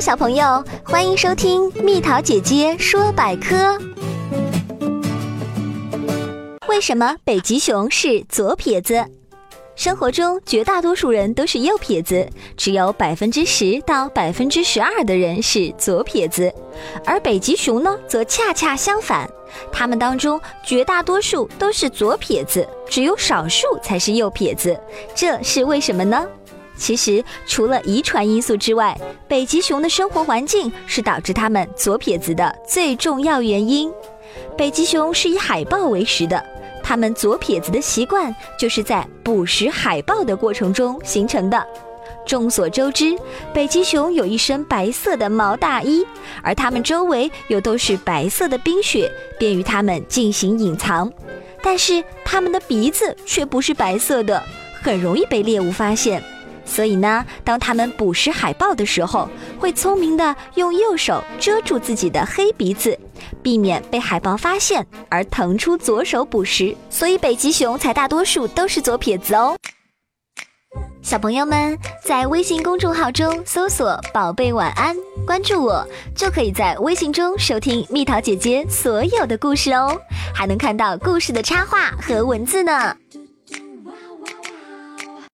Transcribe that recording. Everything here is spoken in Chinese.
小朋友，欢迎收听蜜桃姐姐说百科。为什么北极熊是左撇子？生活中绝大多数人都是右撇子，只有百分之十到百分之十二的人是左撇子，而北极熊呢，则恰恰相反，它们当中绝大多数都是左撇子，只有少数才是右撇子，这是为什么呢？其实，除了遗传因素之外，北极熊的生活环境是导致它们左撇子的最重要原因。北极熊是以海豹为食的，它们左撇子的习惯就是在捕食海豹的过程中形成的。众所周知，北极熊有一身白色的毛大衣，而它们周围又都是白色的冰雪，便于它们进行隐藏。但是，它们的鼻子却不是白色的，很容易被猎物发现。所以呢，当它们捕食海豹的时候，会聪明的用右手遮住自己的黑鼻子，避免被海豹发现，而腾出左手捕食。所以北极熊才大多数都是左撇子哦。小朋友们在微信公众号中搜索“宝贝晚安”，关注我，就可以在微信中收听蜜桃姐姐所有的故事哦，还能看到故事的插画和文字呢。